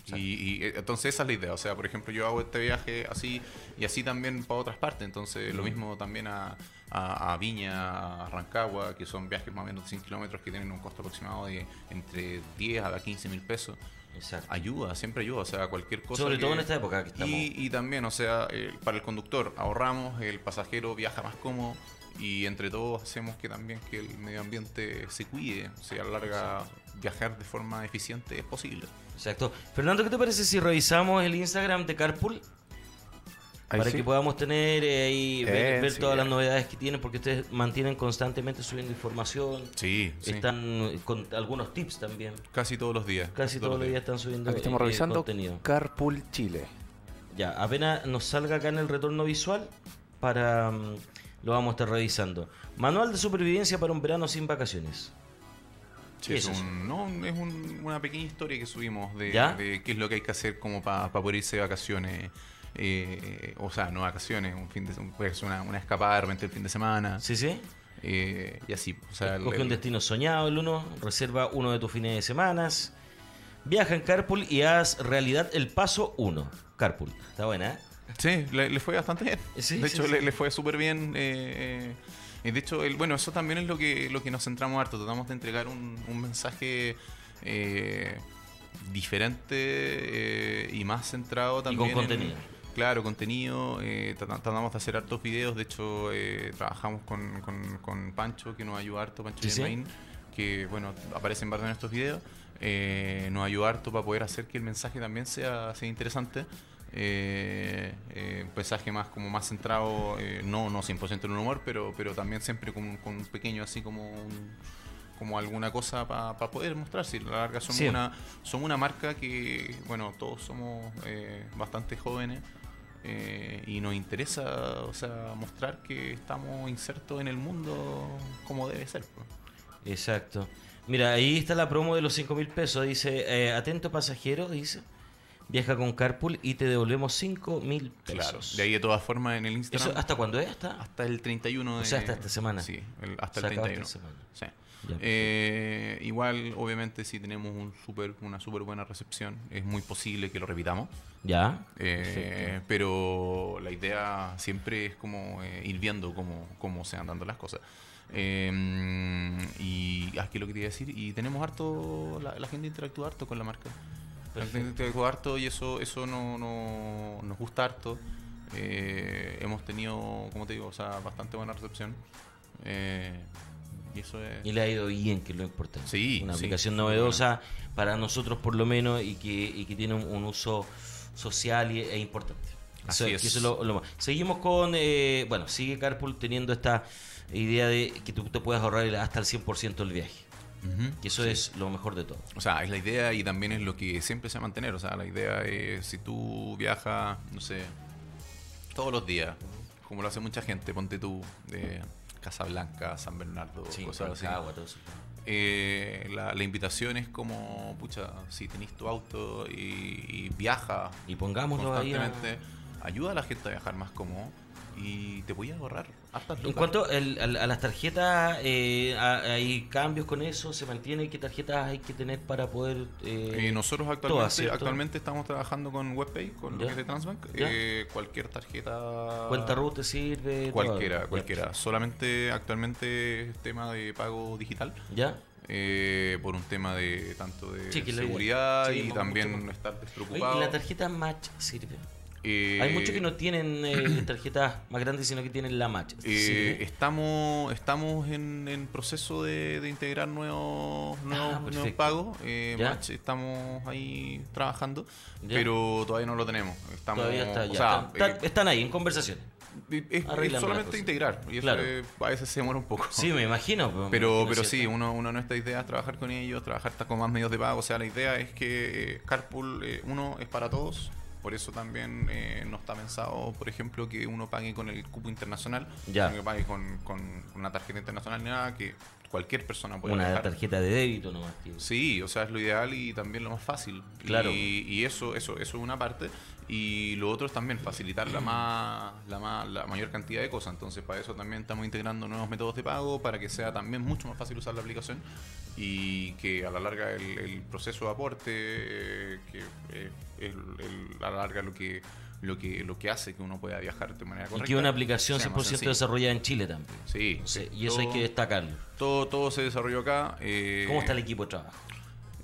[SPEAKER 5] Y, y, eh, entonces esa es la idea. O sea, por ejemplo, yo hago este viaje así y así también para otras partes. Entonces, lo mismo también a, a- a Viña, a Rancagua, que son viajes más o menos de 100 kilómetros que tienen un costo aproximado de entre 10 a 15 mil pesos.
[SPEAKER 4] Exacto.
[SPEAKER 5] Ayuda, siempre ayuda. O sea, cualquier cosa.
[SPEAKER 4] Sobre
[SPEAKER 5] que-
[SPEAKER 4] todo en esta época que estamos.
[SPEAKER 5] y, y también, o sea, eh, para el conductor ahorramos, el pasajero viaja más cómodo y entre todos hacemos que también que el medio ambiente se cuide. O sea, a la larga viajar de forma eficiente es posible.
[SPEAKER 4] Exacto. Fernando, ¿qué te parece si revisamos el Instagram de Carpool?
[SPEAKER 6] Ahí
[SPEAKER 4] para
[SPEAKER 6] sí.
[SPEAKER 4] que podamos tener eh, ahí, ver,
[SPEAKER 6] Eh,
[SPEAKER 4] ver
[SPEAKER 6] sí,
[SPEAKER 4] todas las novedades que tienen, porque ustedes mantienen constantemente subiendo información.
[SPEAKER 5] Sí, sí.
[SPEAKER 4] Están con algunos tips también.
[SPEAKER 5] Casi todos los días.
[SPEAKER 4] Casi todos los días están subiendo
[SPEAKER 6] Aquí estamos
[SPEAKER 4] eh,
[SPEAKER 6] revisando
[SPEAKER 4] contenido.
[SPEAKER 6] Carpool Chile.
[SPEAKER 4] Ya, apenas nos salga acá en el retorno visual para mm, lo vamos a estar revisando. Manual de supervivencia para un verano sin vacaciones.
[SPEAKER 5] Sí,
[SPEAKER 4] ¿Qué
[SPEAKER 5] es,
[SPEAKER 4] es eso?
[SPEAKER 5] un- no, es un- una pequeña historia que subimos de,
[SPEAKER 4] ¿Ya?
[SPEAKER 5] de qué es lo que hay que hacer como para poder irse de vacaciones. Eh, o sea, no vacaciones, un fin de puede ser una, una escapada de repente el fin de semana.
[SPEAKER 4] ¿Sí, sí?
[SPEAKER 5] eh, y así. O sea, el-
[SPEAKER 4] Escoge un destino soñado el uno, reserva uno de tus fines de semanas. Viaja en Carpool y haz realidad el paso 1. Carpool. Está buena, ¿eh?
[SPEAKER 5] Sí, le, le fue bastante bien.
[SPEAKER 4] Sí,
[SPEAKER 5] de
[SPEAKER 4] sí,
[SPEAKER 5] hecho,
[SPEAKER 4] sí.
[SPEAKER 5] Le, le fue súper bien. eh, eh, de hecho, el, bueno, eso también es lo que, lo que nos centramos harto. Tratamos de entregar un, un mensaje eh, diferente y más centrado también. en-
[SPEAKER 4] contenido.
[SPEAKER 5] Claro, contenido. eh, trata- tratamos de hacer hartos videos. De hecho, eh, trabajamos con, con- con Pancho, que nos ayuda harto, Pancho
[SPEAKER 4] Sí.
[SPEAKER 5] Germain, que bueno, aparece en varios de estos videos. eh, nos ayuda harto para poder hacer que el mensaje también sea, sea interesante. Eh, eh, un mensaje más como más centrado, no, no 100% en el humor, pero, pero también siempre con, con un pequeño así como un- como alguna cosa para poder mostrar. Si a la larga somos,
[SPEAKER 4] Sí.
[SPEAKER 5] una, somos una marca que, bueno, todos somos bastante jóvenes eh, y nos interesa, o sea, mostrar que estamos insertos en el mundo como debe ser.
[SPEAKER 4] Exacto. Mira, ahí está la promo de los 5 mil pesos. Dice, eh, atento pasajero, dice. Viaja con Carpool y te devolvemos 5 mil pesos.
[SPEAKER 5] Claro. De ahí de todas formas en el Instagram.
[SPEAKER 4] ¿Eso hasta cuándo es? ¿Hasta?
[SPEAKER 5] Hasta el 31 de...
[SPEAKER 4] O sea, hasta esta semana.
[SPEAKER 5] Sí, el- hasta
[SPEAKER 4] Se
[SPEAKER 5] el
[SPEAKER 4] acaba
[SPEAKER 5] 31.
[SPEAKER 4] esta semana.
[SPEAKER 5] Sí. Eh, igual, obviamente, si tenemos un super, una súper buena recepción, es muy posible que lo repitamos.
[SPEAKER 4] ¿Ya?
[SPEAKER 5] Eh, pero la idea siempre es como eh, ir viendo cómo, cómo se van dando las cosas. Y aquí lo que te iba a decir, y tenemos harto, la, la gente interactúa harto con la marca. La gente interactúa harto y eso, eso no, no- nos gusta harto. Hemos tenido, como te digo, o sea, bastante buena recepción. Eh, y eso es...
[SPEAKER 4] Y le ha ido bien, que es lo importante.
[SPEAKER 5] Sí,
[SPEAKER 4] Una
[SPEAKER 5] sí.
[SPEAKER 4] aplicación novedosa para nosotros por lo menos y que, y que tiene un, un uso social y, e importante.
[SPEAKER 5] Así es.
[SPEAKER 4] que eso lo- lo más. Seguimos con, eh, bueno, sigue Carpool teniendo esta idea de que tú te puedas ahorrar el- hasta el 100% del viaje.
[SPEAKER 5] Ujú.
[SPEAKER 4] Que eso es lo mejor de todo.
[SPEAKER 5] O sea, es la idea y también es lo que siempre se va a mantener. O sea, la idea es si tú viajas, no sé, todos los días, como lo hace mucha gente, ponte tú de Casablanca, San Bernardo, cosas así.
[SPEAKER 4] Todo eso.
[SPEAKER 5] Eh, la, la invitación es como, pucha, si tenés tu auto y, y viaja
[SPEAKER 4] Y pongámoslo ahí. a-
[SPEAKER 5] constantemente, ayuda a la gente a viajar más cómodo y te voy a ahorrar
[SPEAKER 4] En cuanto el- a, a las tarjetas, eh, a- ¿hay cambios con eso? ¿Se mantiene? ¿Qué tarjetas hay que tener para poder...? eh,
[SPEAKER 5] Eh, nosotros actualmente, actualmente estamos trabajando con WebPay, con lo que es de Transbank. Eh, cualquier tarjeta.
[SPEAKER 4] ¿Cuenta root te sirve?
[SPEAKER 5] Cualquiera,
[SPEAKER 4] Todo.
[SPEAKER 5] cualquiera. Solamente actualmente es tema de pago digital.
[SPEAKER 4] ¿Ya?
[SPEAKER 5] eh, por un tema de tanto de
[SPEAKER 4] Sí,
[SPEAKER 5] seguridad
[SPEAKER 4] sí,
[SPEAKER 5] y también estar
[SPEAKER 4] Oye,
[SPEAKER 5] despreocupado.
[SPEAKER 4] ¿y la tarjeta Match sirve?
[SPEAKER 5] Eh,
[SPEAKER 4] Hay muchos que no tienen eh, *clears throat* tarjetas más grandes, sino que tienen la Match.
[SPEAKER 5] Eh,
[SPEAKER 4] ¿Sirve?
[SPEAKER 5] estamos estamos en, en proceso de, de integrar nuevos, nuevos, nuevos
[SPEAKER 4] Ah,
[SPEAKER 5] pagos. Eh. Match, estamos ahí trabajando,
[SPEAKER 4] ¿Ya?
[SPEAKER 5] pero todavía no lo tenemos. Estamos,
[SPEAKER 4] Todavía está,
[SPEAKER 5] o
[SPEAKER 4] ya.
[SPEAKER 5] sea,
[SPEAKER 4] están, ahí en conversaciones.
[SPEAKER 5] es, es solamente integrar y eso
[SPEAKER 4] Claro.
[SPEAKER 5] eh, a veces se demora un poco.
[SPEAKER 4] Sí, me imagino. me *laughs*
[SPEAKER 5] Pero,
[SPEAKER 4] imagino,
[SPEAKER 5] pero sí, uno, uno de nuestras ideas es trabajar con ellos, trabajar con más medios de pago. O sea, la idea es que Carpool, eh, uno, es para todos. Por eso también eh, no está pensado, por ejemplo, que uno pague con el cupo internacional,
[SPEAKER 4] Ya.
[SPEAKER 5] que pague con, con una tarjeta internacional ni nada, que cualquier persona pueda
[SPEAKER 4] Una tarjeta de débito nomás. tío.
[SPEAKER 5] Sí, o sea, es lo ideal y también lo más fácil.
[SPEAKER 4] Claro.
[SPEAKER 5] Y, y eso, eso, eso es una parte. Y lo otro es también facilitar la, más, la, más, la mayor cantidad de cosas. Entonces, para eso también estamos integrando nuevos métodos de pago para que sea también mucho más fácil usar la aplicación y que a la larga el, el proceso de aporte, eh, que eh, es el- a la larga lo que, lo, que, lo que hace que uno pueda viajar de manera
[SPEAKER 4] Y
[SPEAKER 5] correcta.
[SPEAKER 4] que una aplicación
[SPEAKER 5] sea más
[SPEAKER 4] 100%
[SPEAKER 5] sencillo.
[SPEAKER 4] desarrollada en Chile también.
[SPEAKER 5] Sí,
[SPEAKER 4] y eso hay que destacarlo.
[SPEAKER 5] Todo, todo se desarrolló acá. eh,
[SPEAKER 4] ¿Cómo está el equipo de trabajo?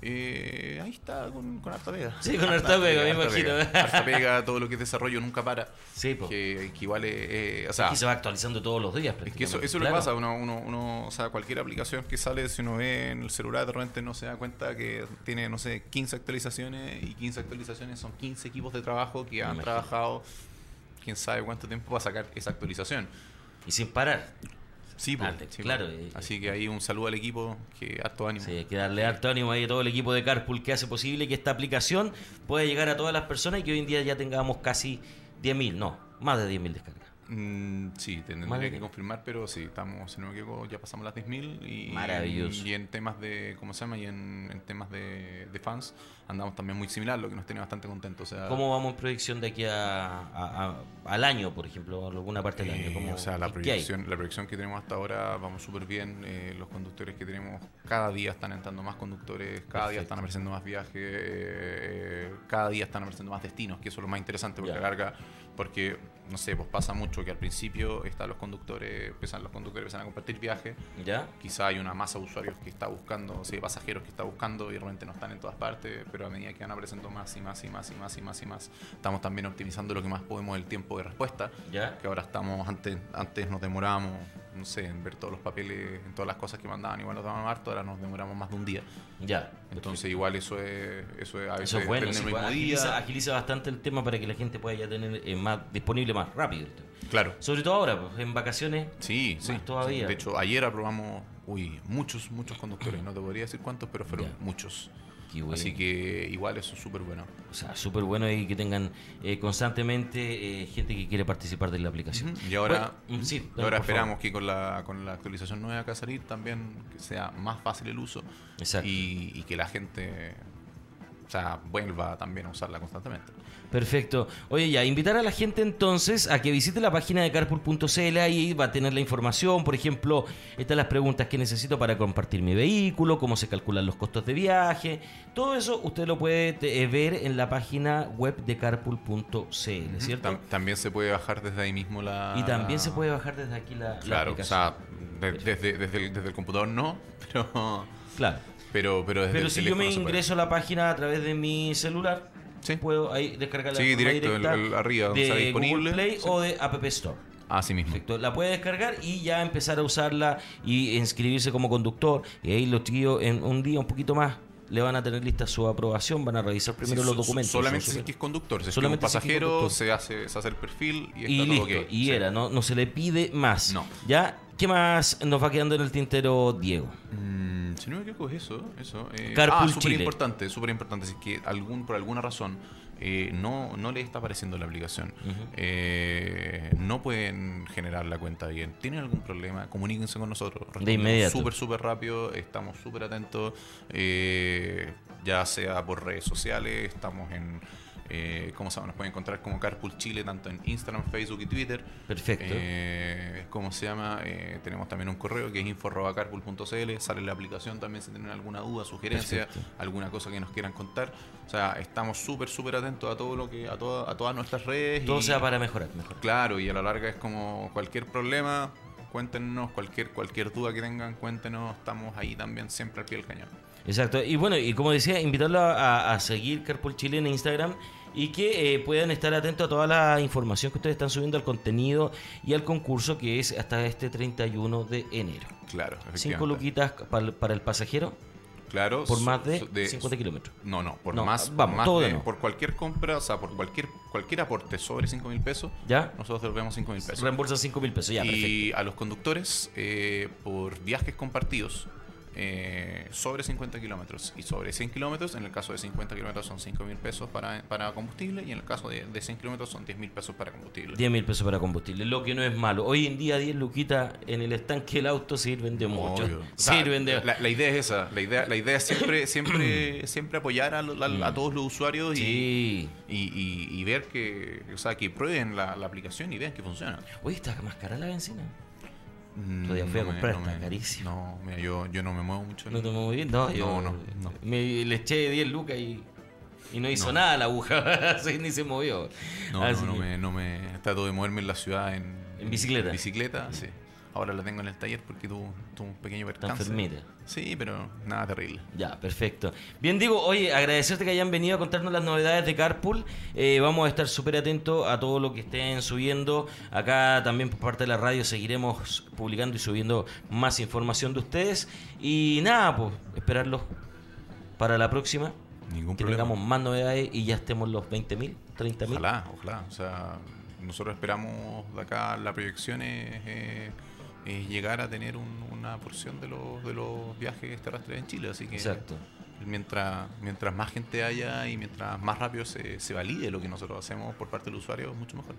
[SPEAKER 5] Eh, ahí está con, con harta pega.
[SPEAKER 4] Sí, con harta pega, me imagino.
[SPEAKER 5] Pega. Harta pega, todo lo que es desarrollo nunca para.
[SPEAKER 4] Sí, po.
[SPEAKER 5] Que equivale. eh, o sea,
[SPEAKER 4] Aquí se va actualizando todos los días.
[SPEAKER 5] es que eso, eso es lo que
[SPEAKER 4] claro.
[SPEAKER 5] pasa. Uno, uno, uno, o sea, cualquier aplicación que sale, si uno ve en el celular, de repente no se da cuenta que tiene, no sé, 15 actualizaciones y 15 actualizaciones son 15 equipos de trabajo que han
[SPEAKER 4] imagino.
[SPEAKER 5] trabajado quién sabe cuánto tiempo para sacar esa actualización.
[SPEAKER 4] Y sin parar.
[SPEAKER 5] Sí, po.
[SPEAKER 4] claro, eh,
[SPEAKER 5] Así que ahí un saludo al equipo, que harto ánimo.
[SPEAKER 4] Sí, hay que darle harto ánimo ahí a todo el equipo de Carpool que hace posible que esta aplicación pueda llegar a todas las personas y que hoy en día ya tengamos casi 10.000, no, más de 10.000 descargas.
[SPEAKER 5] Mm, sí, tendría que confirmar, pero sí, estamos, si no me equivoco, ya pasamos las 10.000 y,
[SPEAKER 4] Maravilloso.
[SPEAKER 5] y en temas de, ¿cómo se llama? Y en, en temas de, de fans andamos también muy similar, lo que nos tiene bastante contentos. O sea,
[SPEAKER 4] ¿Cómo vamos en proyección de aquí a, a- a- al año, por ejemplo, alguna parte del año?
[SPEAKER 5] Eh,
[SPEAKER 4] ¿Cómo-
[SPEAKER 5] o sea, la proyección, la proyección que tenemos hasta ahora vamos súper bien. eh, los conductores que tenemos cada día están entrando más conductores, cada día están apareciendo más viajes, eh, cada día están apareciendo más destinos, que eso es lo más interesante porque la larga, porque no sé, pues pasa mucho que al principio están los conductores, empiezan los conductores empiezan a compartir viajes.
[SPEAKER 4] ¿Ya?
[SPEAKER 5] Quizá hay una masa de usuarios que está buscando, o sea, pasajeros que está buscando y realmente no están en todas partes, pero a medida que van apareciendo más y más y más y más y más y más, estamos también optimizando lo que más podemos el tiempo de respuesta
[SPEAKER 4] ¿Ya?
[SPEAKER 5] que ahora estamos, antes, antes nos demorábamos, no sé, en ver todos los papeles, en todas las cosas que mandaban, igual nos daban harto, ahora nos demoramos más de un día.
[SPEAKER 4] Ya.
[SPEAKER 5] Entonces igual eso es, eso es a veces
[SPEAKER 4] Eso es bueno, sí, pues, agiliza, bastante el tema para que la gente pueda ya tener eh, más disponible más rápido.
[SPEAKER 5] Claro.
[SPEAKER 4] Sobre todo ahora, pues, en vacaciones.
[SPEAKER 5] Sí, sí.
[SPEAKER 4] Todavía.
[SPEAKER 5] De hecho, ayer aprobamos, uy, muchos, muchos conductores, no te podría decir cuántos, pero fueron muchos.
[SPEAKER 4] Bueno.
[SPEAKER 5] Así que igual eso es súper bueno.
[SPEAKER 4] O sea, súper bueno y que tengan eh, constantemente eh, gente que quiere participar de la aplicación.
[SPEAKER 5] Y ahora,
[SPEAKER 4] Bueno, sí, dale,
[SPEAKER 5] ahora esperamos que con la, con la actualización nueva que va a salir también que sea más fácil el uso
[SPEAKER 4] Exacto.
[SPEAKER 5] y, y que la gente sea, vuelva también a usarla constantemente.
[SPEAKER 4] Perfecto. Oye, ya, invitar a la gente entonces a que visite la página de carpool.cl, ahí va a tener la información, por ejemplo, están las preguntas que necesito para compartir mi vehículo, cómo se calculan los costos de viaje, todo eso usted lo puede eh, ver en la página web de carpool.cl, ¿cierto?
[SPEAKER 5] Tam- también se puede bajar desde ahí mismo la...
[SPEAKER 4] y también se puede bajar desde aquí la, la
[SPEAKER 5] Claro, o sea, de- desde, desde, el, desde el computador no, *laughs* pero,
[SPEAKER 4] claro.
[SPEAKER 5] Pero, pero desde
[SPEAKER 4] Pero
[SPEAKER 5] el
[SPEAKER 4] si yo me ingreso a la página a través de mi celular,
[SPEAKER 5] Sí.
[SPEAKER 4] puedo ahí descargar la
[SPEAKER 5] Sí, directo, el-
[SPEAKER 4] directa
[SPEAKER 5] el arriba,
[SPEAKER 4] de
[SPEAKER 5] está
[SPEAKER 4] Google
[SPEAKER 5] disponible.
[SPEAKER 4] Play
[SPEAKER 5] Sí.
[SPEAKER 4] o de App Store.
[SPEAKER 5] Así mismo.
[SPEAKER 4] Perfecto. La puede descargar y ya empezar a usarla y inscribirse como conductor. Y ahí los tíos en un día, un poquito más, le van a tener lista su aprobación, van a revisar primero
[SPEAKER 5] Sí,
[SPEAKER 4] los documentos.
[SPEAKER 5] Solamente si es
[SPEAKER 4] súper-
[SPEAKER 5] que es conductor. Si es un
[SPEAKER 4] Solamente es
[SPEAKER 5] pasajero,
[SPEAKER 4] conductor.
[SPEAKER 5] se hace, se hace el perfil y está
[SPEAKER 4] Y
[SPEAKER 5] todo
[SPEAKER 4] listo,
[SPEAKER 5] ok.
[SPEAKER 4] y
[SPEAKER 5] Sí.
[SPEAKER 4] era, no, no se le pide más.
[SPEAKER 5] No.
[SPEAKER 4] ¿Ya? ¿Qué más nos va quedando en el tintero, Diego?
[SPEAKER 5] Mm, si no me equivoco es eso. eso eh,
[SPEAKER 4] Carpool
[SPEAKER 5] ah, súper importante, súper importante. Si es que algún, por alguna razón eh, no, no le está apareciendo la aplicación, eh, no pueden generar la cuenta bien, tienen algún problema, comuníquense con nosotros. Respondemos
[SPEAKER 4] inmediato.
[SPEAKER 5] Súper, súper rápido, estamos súper atentos, eh, ya sea por redes sociales, estamos en... Eh, ¿Cómo se llama? Nos pueden encontrar como Carpool Chile, tanto en Instagram, Facebook y Twitter.
[SPEAKER 4] Perfecto.
[SPEAKER 5] Eh, ¿Cómo se llama? Eh, tenemos también un correo que es info.carpool.cl. Sale la aplicación también si tienen alguna duda, sugerencia,
[SPEAKER 4] Perfecto.
[SPEAKER 5] alguna cosa que nos quieran contar. O sea, estamos súper, súper atentos a todo lo que, a, toda- a todas nuestras redes.
[SPEAKER 4] Todo
[SPEAKER 5] y-
[SPEAKER 4] sea para mejorar, mejor.
[SPEAKER 5] Claro, y a la larga es como cualquier problema, cuéntenos, cualquier, cualquier duda que tengan, cuéntenos. Estamos ahí también siempre al pie del cañón.
[SPEAKER 4] Exacto. Y bueno, y como decía, invitarlo a, a seguir Carpool Chile en Instagram y que eh, puedan estar atentos a toda la información que ustedes están subiendo al contenido y al concurso que es hasta este 31 de enero.
[SPEAKER 5] Claro,
[SPEAKER 4] Cinco luquitas para, para el pasajero
[SPEAKER 5] Claro,
[SPEAKER 4] por más de,
[SPEAKER 5] su-
[SPEAKER 4] 50 kilómetros.
[SPEAKER 5] No, no, por
[SPEAKER 4] No,
[SPEAKER 5] más,
[SPEAKER 4] vamos,
[SPEAKER 5] más
[SPEAKER 4] todo
[SPEAKER 5] de-
[SPEAKER 4] de nuevo.
[SPEAKER 5] por cualquier compra, o sea, por cualquier cualquier aporte sobre 5 mil pesos,
[SPEAKER 4] ¿Ya?
[SPEAKER 5] nosotros devolvemos 5 mil pesos.
[SPEAKER 4] Reembolsan 5 mil pesos, ya, perfecto.
[SPEAKER 5] y a los conductores, eh, por viajes compartidos, eh, sobre 50 kilómetros y sobre 100 kilómetros, en el caso de 50 kilómetros son 5 mil pesos para, para combustible y en el caso de, de 100 kilómetros son 10 mil pesos para combustible.
[SPEAKER 4] 10 mil pesos para combustible, lo que no es malo. Hoy en día 10 luquitas en el estanque del auto sirven de mucho.
[SPEAKER 5] Obvio. *laughs* O sea,
[SPEAKER 4] Sirven de...
[SPEAKER 5] la, la idea es esa, la idea, la idea es siempre, *clears throat* siempre, siempre apoyar a, a todos los usuarios y, y, y- y ver que, o sea, que prueben la, la aplicación y vean que funciona.
[SPEAKER 4] Oye, está más cara la benzina.
[SPEAKER 5] Mm,
[SPEAKER 4] Otro día fui a
[SPEAKER 5] no me-
[SPEAKER 4] comprar,
[SPEAKER 5] no
[SPEAKER 4] está
[SPEAKER 5] me-
[SPEAKER 4] carísimo.
[SPEAKER 5] No, mira, yo, yo no me muevo mucho. en-
[SPEAKER 4] ¿No te muy bien? No, yo
[SPEAKER 5] No, no, no.
[SPEAKER 4] Me, le eché 10 lucas y, y no hizo nada la aguja, *laughs* así ni se movió.
[SPEAKER 5] No,
[SPEAKER 4] Así
[SPEAKER 5] no, no
[SPEAKER 4] que-
[SPEAKER 5] me, no me trato de moverme en la ciudad en,
[SPEAKER 4] ¿En bicicleta?
[SPEAKER 5] bicicleta, sí. Ahora la tengo en el taller porque tuvo, tuvo un pequeño percance.
[SPEAKER 4] enfermita.
[SPEAKER 5] Sí, pero nada terrible.
[SPEAKER 4] Ya, perfecto. Bien, digo, oye, agradecerte que hayan venido a contarnos las novedades de Carpool. Eh, vamos a estar súper atentos a todo lo que estén subiendo. Acá también por parte de la radio seguiremos publicando y subiendo más información de ustedes. Y nada, pues esperarlos para la próxima.
[SPEAKER 5] Ningún
[SPEAKER 4] Que
[SPEAKER 5] problema.
[SPEAKER 4] tengamos más novedades y ya estemos los 20.000, 30.000.
[SPEAKER 5] Ojalá, ojalá. O sea, nosotros esperamos de acá la proyección es, eh, es llegar a tener un- una porción de los, de los viajes terrestres en Chile. Así que
[SPEAKER 4] Exacto.
[SPEAKER 5] mientras, mientras más gente haya y mientras más rápido se, se valide lo que nosotros hacemos por parte del usuario, mucho mejor.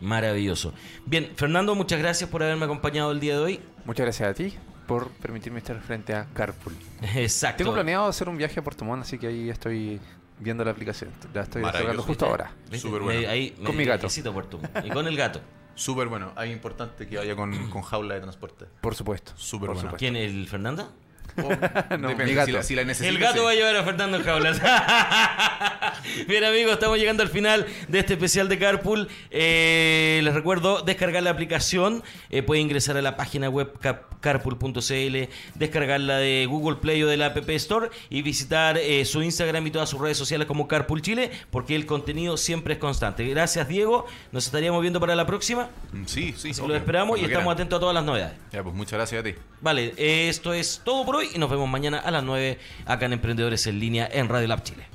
[SPEAKER 4] Maravilloso. Bien, Fernando, muchas gracias por haberme acompañado el día de hoy.
[SPEAKER 6] Muchas gracias a ti por permitirme estar frente a Carpool.
[SPEAKER 4] Exacto.
[SPEAKER 6] Tengo planeado hacer un viaje a Puerto Montt, así que ahí estoy viendo la aplicación. La estoy descargando justo ahora.
[SPEAKER 5] Súper bueno.
[SPEAKER 4] Eh, ahí
[SPEAKER 6] Con mi gato.
[SPEAKER 4] tú. Y con el gato. *laughs*
[SPEAKER 5] Súper bueno. Hay importante que vaya con, con jaula de transporte.
[SPEAKER 6] Por supuesto.
[SPEAKER 5] Súper
[SPEAKER 6] por
[SPEAKER 5] bueno.
[SPEAKER 6] supuesto.
[SPEAKER 4] ¿Quién? ¿El *laughs*
[SPEAKER 6] No,
[SPEAKER 5] Depende,
[SPEAKER 6] mi gato.
[SPEAKER 5] Si la, si la
[SPEAKER 4] El gato
[SPEAKER 5] sí.
[SPEAKER 4] va a llevar a Fernando en jaulas. *laughs* Bien amigos, estamos llegando al final de este especial de Carpool. Eh, les recuerdo descargar la aplicación. Eh, puede ingresar a la página web carpool.cl, descargarla de Google Play o de la App Store y visitar eh, su Instagram y todas sus redes sociales como Carpool Chile, porque el contenido siempre es constante. Gracias Diego, nos estaríamos viendo para la próxima.
[SPEAKER 5] Mm, Sí, sí. Obvio.
[SPEAKER 4] lo esperamos y estamos
[SPEAKER 5] quieran.
[SPEAKER 4] atentos a todas las novedades.
[SPEAKER 5] Ya, pues muchas gracias a ti.
[SPEAKER 4] Vale, esto es todo por hoy y nos vemos mañana a las 9 acá en Emprendedores en Línea en Radio Lab Chile.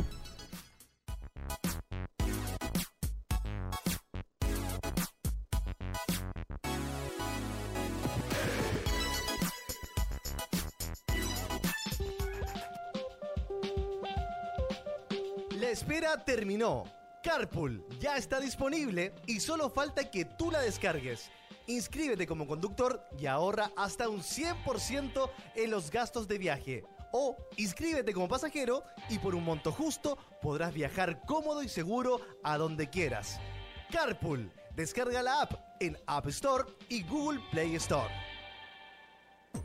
[SPEAKER 2] La espera terminó. Carpool ya está disponible y solo falta que tú la descargues. Inscríbete como conductor y ahorra hasta un 100% en los gastos de viaje. O inscríbete como pasajero y por un monto justo podrás viajar cómodo y seguro a donde quieras. Carpool, descarga la app en App Store y Google Play Store.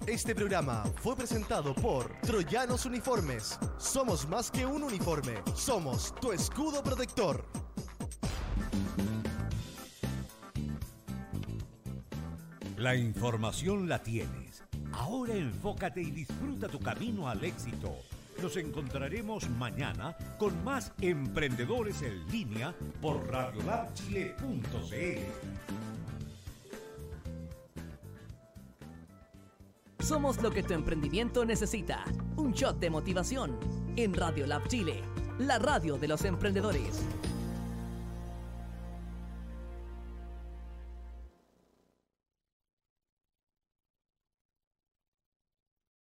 [SPEAKER 2] Este programa fue presentado por Troyanos Uniformes. Somos más que un uniforme, somos tu escudo protector.
[SPEAKER 3] La información la tienes. Ahora enfócate y disfruta tu camino al éxito. Nos encontraremos mañana con más emprendedores en línea por radiolabchile.cl.
[SPEAKER 1] Somos lo que tu emprendimiento necesita. Un shot de motivación en Radio Lab Chile, la radio de los emprendedores.